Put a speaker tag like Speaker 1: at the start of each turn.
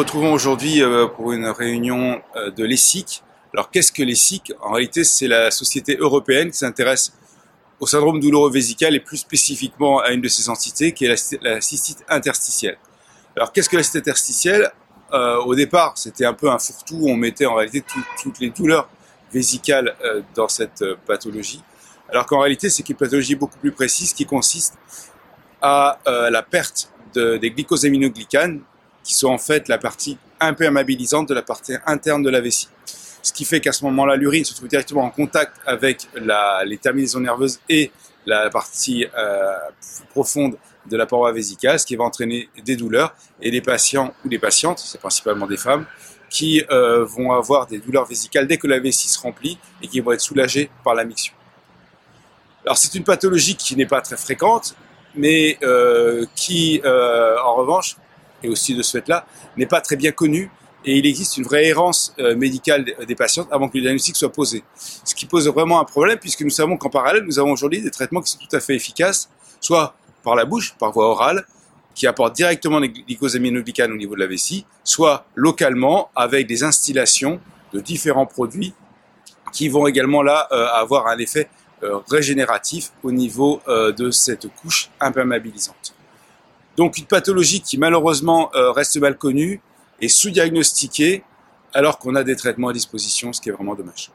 Speaker 1: retrouvons aujourd'hui euh, pour une réunion euh, de l'ESIC. Alors qu'est-ce que l'ESIC En réalité, c'est la société européenne qui s'intéresse au syndrome douloureux vésical et plus spécifiquement à une de ces entités qui est la, cystite interstitielle. Alors qu'est-ce que la cystite interstitielle? Euh, Au départ, c'était un peu un fourre-tout, on mettait en réalité toutes les douleurs vésicales dans cette pathologie, alors qu'en réalité, c'est une pathologie beaucoup plus précise qui consiste à la perte de, des glycosaminoglycanes qui sont en fait la partie imperméabilisante de la partie interne de la vessie. Ce qui fait qu'à ce moment-là, l'urine se trouve directement en contact avec les terminaisons nerveuses et la partie euh, profonde de la paroi vésicale, ce qui va entraîner des douleurs. Et les patients ou les patientes, c'est principalement des femmes, qui euh, vont avoir des douleurs vésicales dès que la vessie se remplit et qui vont être soulagées par la miction. Alors c'est une pathologie qui n'est pas très fréquente, mais euh, qui, euh, en revanche, et aussi de ce fait-là, n'est pas très bien connu et il existe une vraie errance euh, médicale des patientes avant que le diagnostic soit posé. Ce qui pose vraiment un problème puisque nous savons qu'en parallèle, nous avons aujourd'hui des traitements qui sont tout à fait efficaces, soit par la bouche, par voie orale, qui apportent directement les glycosaminoglycanes au niveau de la vessie, soit localement avec des instillations de différents produits qui vont également là avoir un effet régénératif au niveau de cette couche imperméabilisante. Donc une pathologie qui malheureusement euh, reste mal connue et sous-diagnostiquée alors qu'on a des traitements à disposition, ce qui est vraiment dommage.